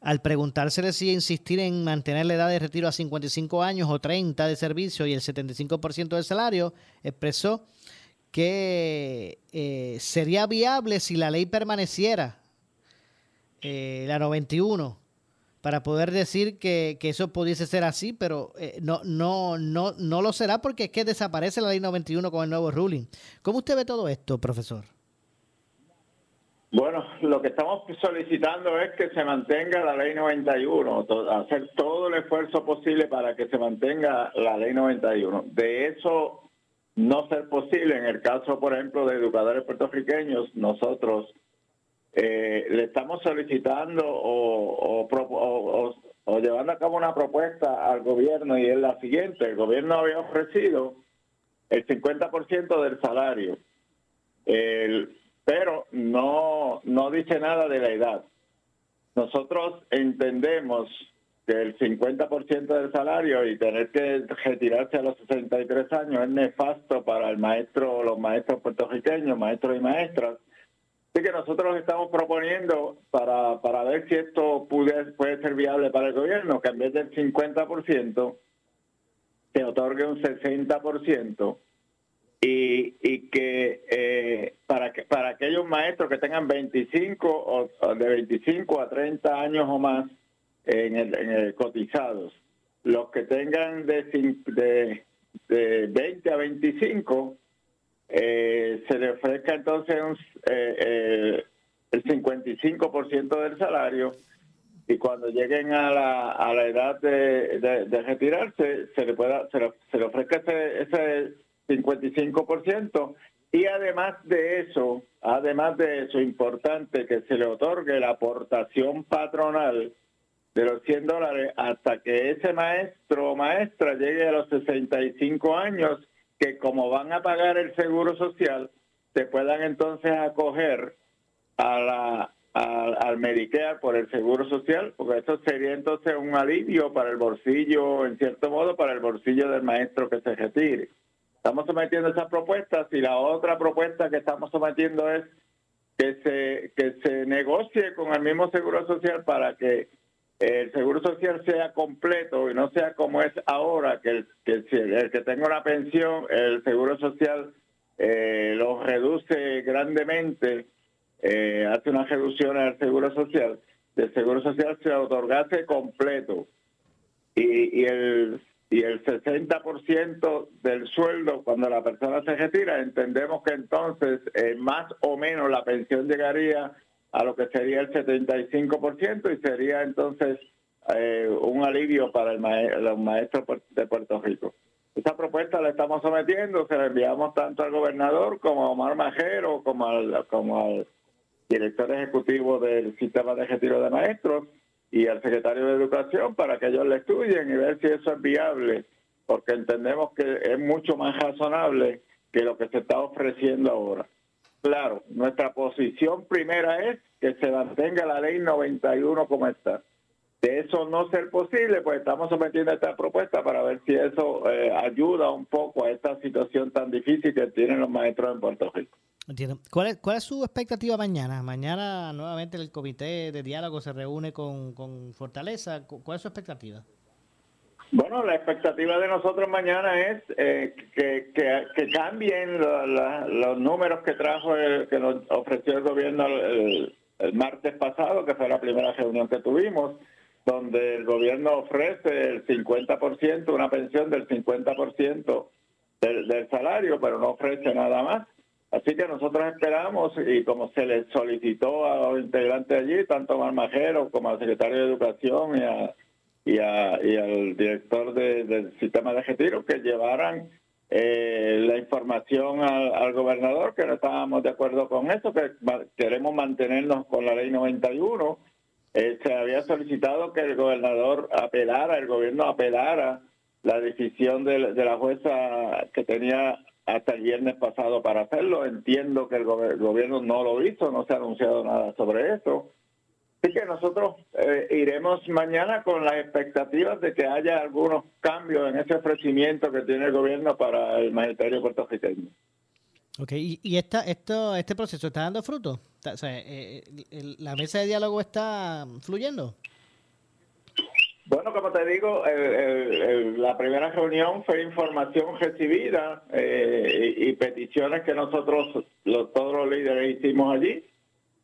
C: al preguntársele si insistir en mantener la edad de retiro a 55 años o 30 de servicio y el 75% del salario, expresó que eh, sería viable si la ley permaneciera, eh, la 91, para poder decir que, que eso pudiese ser así, pero eh, no, no, no, no lo será porque es que desaparece la ley 91 con el nuevo ruling. ¿Cómo usted ve todo esto, profesor?
N: Bueno, lo que estamos solicitando es que se mantenga la ley 91, to- hacer todo el esfuerzo posible para que se mantenga la ley 91. De eso no ser posible, en el caso, por ejemplo, de educadores puertorriqueños, nosotros eh, le estamos solicitando o, o o- llevando a cabo una propuesta al gobierno y es la siguiente. El gobierno había ofrecido el 50% del salario. Pero no, no dice nada de la edad. Nosotros entendemos que el 50% del salario y tener que retirarse a los 63 años es nefasto para el maestro, los maestros puertorriqueños, maestros y maestras. Así que nosotros estamos proponiendo para, para ver si esto puede, puede ser viable para el gobierno, que en vez del 50% se otorgue un 60% y, y que eh, para que para aquellos maestros que tengan 25 o, o de 25 a 30 años o más en el, en el cotizados, los que tengan de, de, de 20 a 25 eh, se le ofrezca entonces un, eh, eh, el 55% del salario y cuando lleguen a la, a la edad de, de- retirarse se le pueda se le, se le ofrezca ese, ese 55% y además de eso además de eso importante que se le otorgue la aportación patronal de los 100 dólares hasta que ese maestro o maestra llegue a los 65 años que como van a pagar el seguro social se puedan entonces acoger a la al, Medicare por el Seguro Social, porque eso sería entonces un alivio para el bolsillo, en cierto modo, para el bolsillo del maestro que se retire. Estamos sometiendo esas propuestas y la otra propuesta que estamos sometiendo es que se, que se negocie con el mismo Seguro Social para que el Seguro Social sea completo y no sea como es ahora, que el que, el que tenga una pensión, el Seguro Social eh, lo reduce grandemente eh, hace unas reducciones al seguro social, del seguro social se otorgase completo. Y, y el y el 60% del sueldo cuando la persona se retira, entendemos que entonces eh, más o menos la pensión llegaría a lo que sería el 75% y sería entonces eh, un alivio para el mae- los maestros de Puerto Rico. Esta propuesta la estamos sometiendo, se la enviamos tanto al gobernador como a Omar Majero, como al, como al director ejecutivo del sistema de retiro de maestros y al secretario de Educación para que ellos le estudien y ver si eso es viable, porque entendemos que es mucho más razonable que lo que se está ofreciendo ahora. Claro, nuestra posición primera es que se mantenga la ley 91 como está. De eso no ser posible, pues estamos sometiendo esta propuesta para ver si eso eh, ayuda un poco a esta situación tan difícil que tienen los maestros en Puerto Rico.
C: Entiendo. ¿Cuál es, ¿Cuál es su expectativa mañana? Mañana nuevamente el comité de diálogo se reúne con, con Fortaleza. Cu- ¿Cuál es su expectativa?
N: Bueno, la expectativa de nosotros mañana es eh, que, que- cambien la- los números que trajo, el, que nos ofreció el gobierno el, martes pasado, que fue la primera reunión que tuvimos, donde el gobierno ofrece el 50%, una pensión del 50% del, del salario, pero no ofrece nada más. Así que nosotros esperamos, y como se le solicitó a los integrantes allí, tanto a Marmajero como al secretario de Educación y, a, y, a- y al director de- del sistema de retiro, que llevaran eh, la información al, al gobernador, que no estábamos de acuerdo con eso, que queremos mantenernos con la ley 91. Eh, se había solicitado que el gobernador apelara, el gobierno apelara la decisión de, la jueza que tenía hasta el viernes pasado para hacerlo. Entiendo que el, gobe- el gobierno no lo hizo, no se ha anunciado nada sobre eso. Así que nosotros eh, iremos mañana con las expectativas de que haya algunos cambios en ese ofrecimiento que tiene el gobierno para el magisterio puertorriqueño.
C: Ok, ¿y, y esta, esto, este proceso está dando fruto? O sea, eh, el- ¿La mesa de diálogo está fluyendo?
N: Bueno, como te digo, el- el- el- la primera reunión fue información recibida eh, y, y peticiones que nosotros, los- todos los líderes, hicimos allí.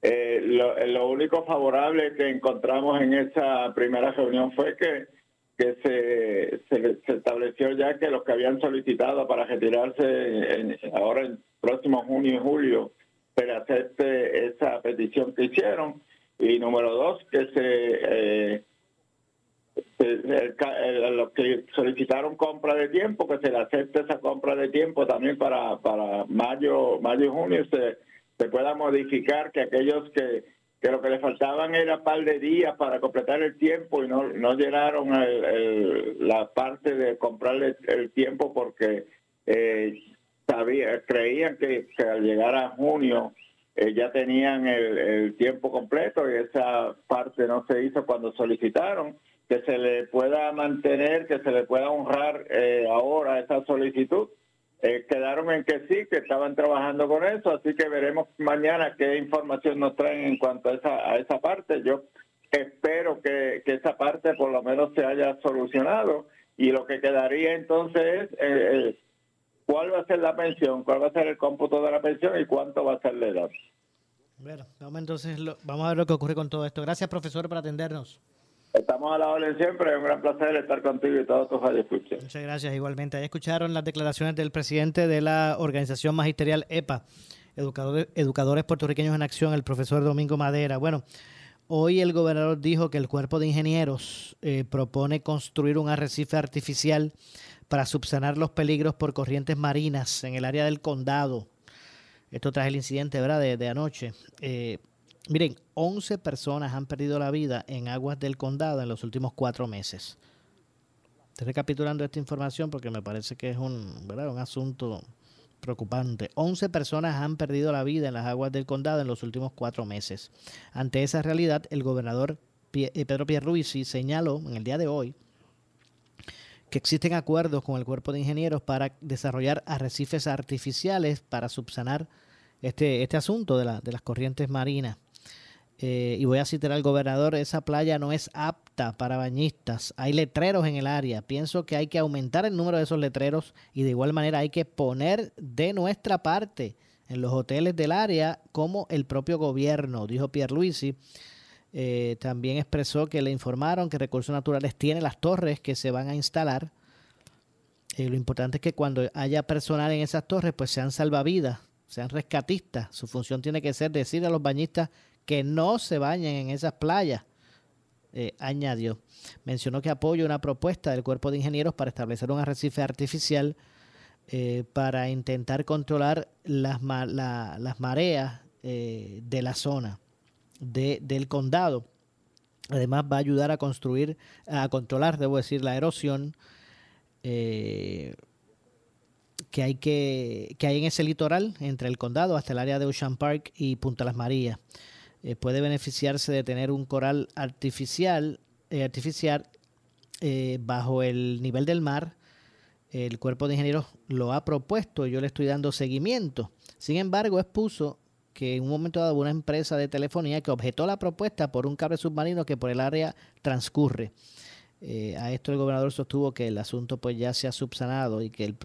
N: Eh, lo, lo único favorable que encontramos en esa primera reunión fue que, que se, se, se estableció ya que los que habían solicitado para retirarse en- ahora en próximo junio y julio se le acepte esa petición que hicieron. Y número dos, que se... eh, el- los que solicitaron compra de tiempo, que se le acepte esa compra de tiempo también para, para mayo, mayo y junio, se, se pueda modificar que aquellos que, que lo que le faltaban era par de días para completar el tiempo y no, no llenaron el- la parte de comprarle el tiempo porque eh, sabía, creían que, que al llegar a junio eh, ya tenían el, el tiempo completo y esa parte no se hizo cuando solicitaron que se le pueda mantener, que se le pueda honrar eh, ahora esa solicitud. Eh, quedaron en que sí, que estaban trabajando con eso, así que veremos mañana qué información nos traen en cuanto a esa, a esa parte. Yo espero que, que esa parte por lo menos se haya solucionado y lo que quedaría entonces es eh, eh, cuál va a ser la pensión, cuál va a ser el cómputo de la pensión y cuánto va a ser la edad.
C: Bueno, vamos entonces, lo- vamos a ver lo que ocurre con todo esto. Gracias, profesor, por atendernos.
N: Estamos a la orden siempre, es un gran placer estar contigo y todos tus radioescuchas.
C: Muchas gracias, igualmente. Ahí escucharon las declaraciones del presidente de la organización magisterial EPA, Educadores, Educadores Puertorriqueños en Acción, el profesor Domingo Madera. Bueno, hoy el gobernador dijo que el cuerpo de ingenieros eh, propone construir un arrecife artificial para subsanar los peligros por corrientes marinas en el área del condado. Esto tras el incidente ¿verdad? De, de anoche. Eh, miren, 11 personas han perdido la vida en aguas del condado en los últimos cuatro meses. Estoy recapitulando esta información porque me parece que es un, un asunto preocupante. 11 personas han perdido la vida en las aguas del condado en los últimos cuatro meses. Ante esa realidad, el gobernador eh, Pedro Pierluisi señaló en el día de hoy que existen acuerdos con el cuerpo de ingenieros para desarrollar arrecifes artificiales para subsanar este, este asunto de las corrientes marinas. Eh, y voy a citar al gobernador, esa playa no es apta para bañistas. Hay letreros en el área. Pienso que hay que aumentar el número de esos letreros y de igual manera hay que poner de nuestra parte en los hoteles del área como el propio gobierno, dijo Pierluisi. Eh, también expresó que le informaron que Recursos Naturales tiene las torres que se van a instalar. Eh, lo importante es que cuando haya personal en esas torres, pues sean salvavidas, sean rescatistas. Su función tiene que ser decir a los bañistas que no se bañen en esas playas, eh, añadió. Mencionó que apoya una propuesta del Cuerpo de Ingenieros para establecer un arrecife artificial eh, para intentar controlar las, las mareas eh, de la zona de- del condado. Además va a ayudar a construir, a controlar, debo decir, la erosión que hay que, que hay en ese litoral entre el condado hasta el área de Ocean Park y Punta Las Marías. Eh, puede beneficiarse de tener un coral artificial, eh, artificial eh, bajo el nivel del mar. El cuerpo de ingenieros lo ha propuesto yo le estoy dando seguimiento. Sin embargo, expuso que en un momento dado una empresa de telefonía que objetó la propuesta por un cable submarino que por el área transcurre. A esto el gobernador sostuvo que el asunto pues ya se ha subsanado y que,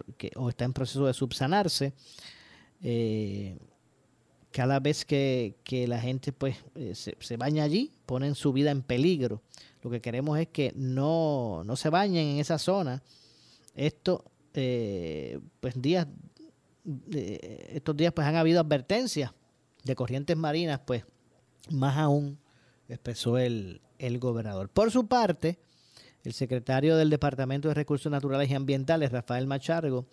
C: está en proceso de subsanarse. Cada vez que, que la gente pues eh, se, se baña allí, ponen su vida en peligro. lo que queremos es que no, no se bañen en esa zona. Esto, eh, pues días, estos días pues han habido advertencias de corrientes marinas, pues más aún expresó el, el gobernador. Por su parte, el secretario del Departamento de Recursos Naturales y Ambientales, Rafael Machargo,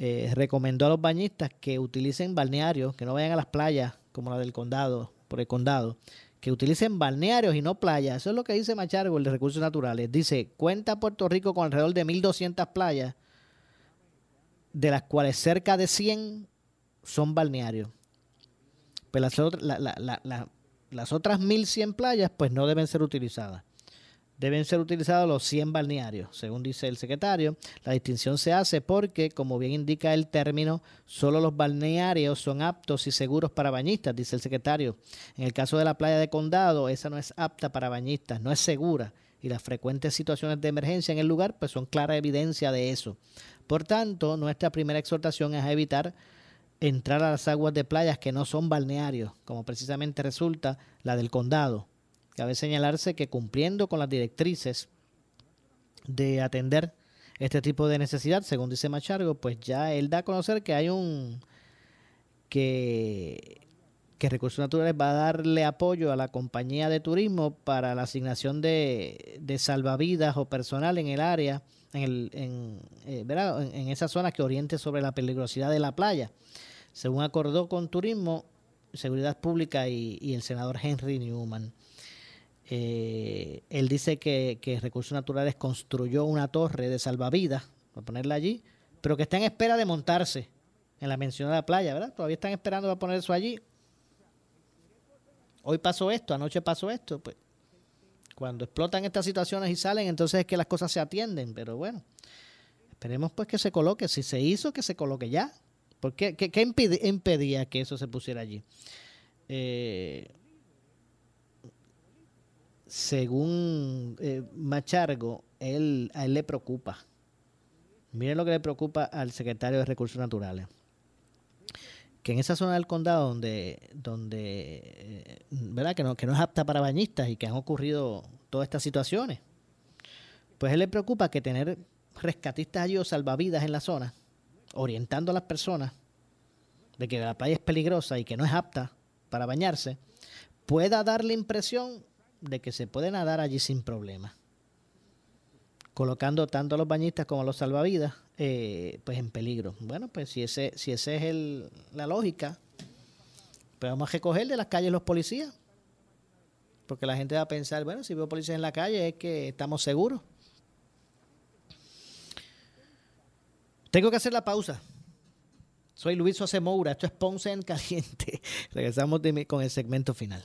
C: eh, recomendó a los bañistas que utilicen balnearios, que no vayan a las playas como la del condado, por el condado, que utilicen balnearios y no playas. Eso es lo que dice Machargo, el de Recursos Naturales. Dice, cuenta Puerto Rico con alrededor de 1.200 playas, de las cuales cerca de 100 son balnearios. Pues las, la, la, las otras 1.100 playas pues no deben ser utilizadas deben ser utilizados los 100 balnearios, según dice el secretario. La distinción se hace porque, como bien indica el término, solo los balnearios son aptos y seguros para bañistas, dice el secretario. En el caso de la playa de Condado, esa no es apta para bañistas, no es segura y las frecuentes situaciones de emergencia en el lugar pues son clara evidencia de eso. Por tanto, nuestra primera exhortación es a evitar entrar a las aguas de playas que no son balnearios, como precisamente resulta la del condado, Cabe señalarse que cumpliendo con las directrices de atender este tipo de necesidad, según dice Machargo, pues ya él da a conocer que hay un que, Recursos Naturales va a darle apoyo a la compañía de turismo para la asignación de, de salvavidas o personal en el área, en, el, en, eh, en, esa zona que oriente sobre la peligrosidad de la playa. Según acordó con Turismo, Seguridad Pública y el senador Henry Newman. Eh, él dice que, que, Recursos Naturales construyó una torre de salvavidas, para ponerla allí, pero que está en espera de montarse en la mencionada playa, ¿verdad? Todavía están esperando para poner eso allí. Hoy pasó esto, anoche pasó esto, pues cuando explotan estas situaciones y salen, entonces es que las cosas se atienden, pero bueno, esperemos pues que se coloque, si se hizo, que se coloque ya. ¿Por qué, qué, impedía que eso se pusiera allí? Eh, según eh, Machargo, él, a él le preocupa. Miren lo que le preocupa al secretario de Recursos Naturales. Que en esa zona del condado donde, donde eh, ¿verdad? Que no, que no es apta para bañistas y que han ocurrido todas estas situaciones, pues él le preocupa que tener rescatistas allí o salvavidas en la zona, orientando a las personas de que la playa es peligrosa y que no es apta para bañarse, pueda dar la impresión de que se puede nadar allí sin problema. Colocando tanto a los bañistas como a los salvavidas eh, pues en peligro. Bueno, pues si ese, si ese es el, la lógica, pues vamos a recoger de las calles los policías. Porque la gente va a pensar, bueno, si veo policías en la calle es que estamos seguros. Tengo que hacer la pausa. Soy Luis José Moura, esto es Ponce en Caliente. [LAUGHS] Regresamos con el segmento final.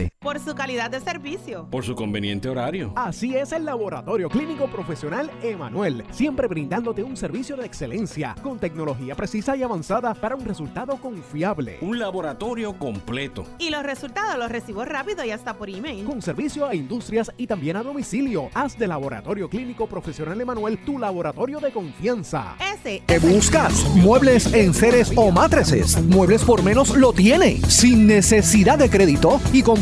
M: por su calidad de servicio,
B: por su conveniente horario.
L: Así es el Laboratorio Clínico Profesional Emanuel, siempre brindándote un servicio de excelencia con tecnología precisa y avanzada para un resultado confiable.
B: Un laboratorio completo.
M: Y los resultados los recibo rápido y hasta por email.
L: Con servicio a industrias y también a domicilio. Haz de Laboratorio Clínico Profesional Emanuel tu laboratorio de confianza.
M: Ese.
L: ¿Qué buscas? Muebles en seres o matrices. Muebles por menos lo tiene. Sin necesidad de crédito y con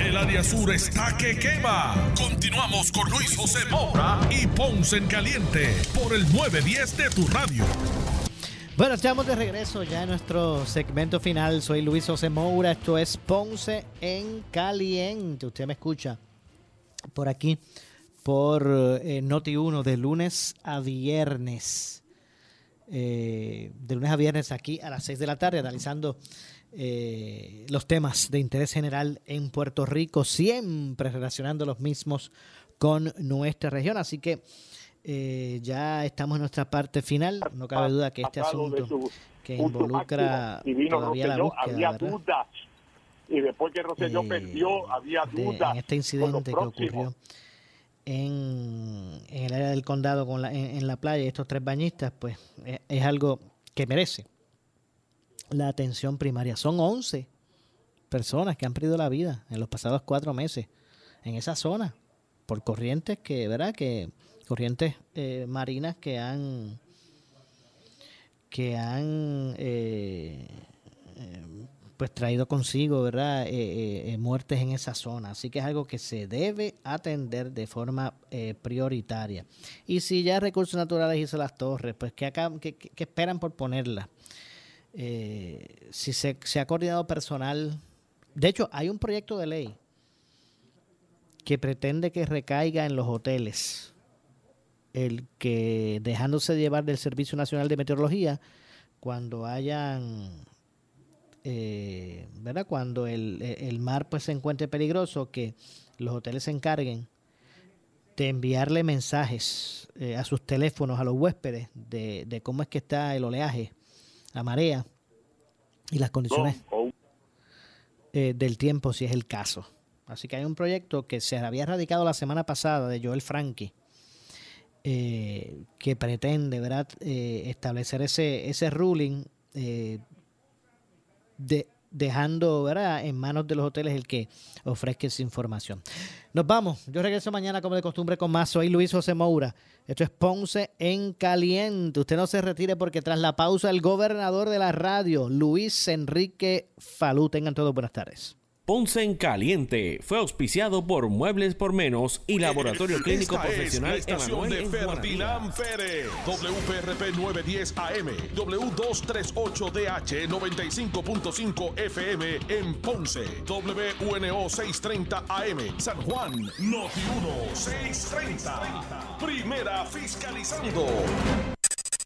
A: El área sur está que quema. Continuamos con Luis José Moura y Ponce en Caliente por el 910 de tu radio.
C: Bueno, estamos de regreso ya en nuestro segmento final. Soy Luis José Moura. Esto es Ponce en Caliente. Usted me escucha por aquí, por eh, Noti1, de lunes a viernes. eh, de lunes a viernes aquí a las 6 de la tarde, analizando eh, los temas de interés general en Puerto Rico, siempre relacionando los mismos con nuestra región. Así que eh, ya estamos en nuestra parte final. No cabe duda que este asunto que involucra
O: y vino
C: todavía la búsqueda,
O: había
C: ¿verdad?
O: y después que Rosselló
C: Eh,
O: perdió había
C: de-
O: dudas
C: en este incidente que ocurrió en, en el área del condado con la, en, en la playa, estos tres bañistas, pues es, es algo que merece la atención primaria. Son 11 personas que han perdido la vida en los pasados cuatro meses en esa zona por corrientes que, ¿verdad? Que corrientes eh, marinas que han que han eh, eh, pues traído consigo, ¿verdad? Eh, eh, muertes en esa zona. Así que es algo que se debe atender de forma prioritaria. Y si ya Recursos Naturales hizo las torres, pues ¿qué, acá, qué- qué esperan por ponerlas? Eh, si se, ha coordinado personal. De hecho, hay un proyecto de ley que pretende que recaiga en los hoteles el que dejándose llevar del Servicio Nacional de Meteorología cuando hayan eh, ¿verdad? cuando el, el mar pues se encuentre peligroso que los hoteles se encarguen de enviarle mensajes eh, a sus teléfonos a los huéspedes de, de cómo es que está el oleaje, la marea y las condiciones eh, del tiempo si es el caso. Así que hay un proyecto que se había radicado la semana pasada de Joel Frankie eh, que pretende ¿verdad? Eh, establecer ese, ese ruling eh, de, dejando ¿verdad? en manos de los hoteles el que ofrezca esa información. Nos vamos. Yo regreso mañana como de costumbre con más. Soy Luis José Moura. Esto es Ponce en Caliente. Usted no se retire porque tras la pausa el gobernador de la radio, Luis Enrique Falú. Tengan todos buenas tardes.
B: Ponce en Caliente fue auspiciado por Muebles por Menos y Laboratorio Clínico
A: Esta
B: Profesional
A: es la estación
B: Emanuel
A: de. Ferdinand Pérez. WPRP 910 AM. W238DH 95.5 FM en Ponce. WNO 630 AM. San Juan. Noti 1 630. Primera fiscalizando.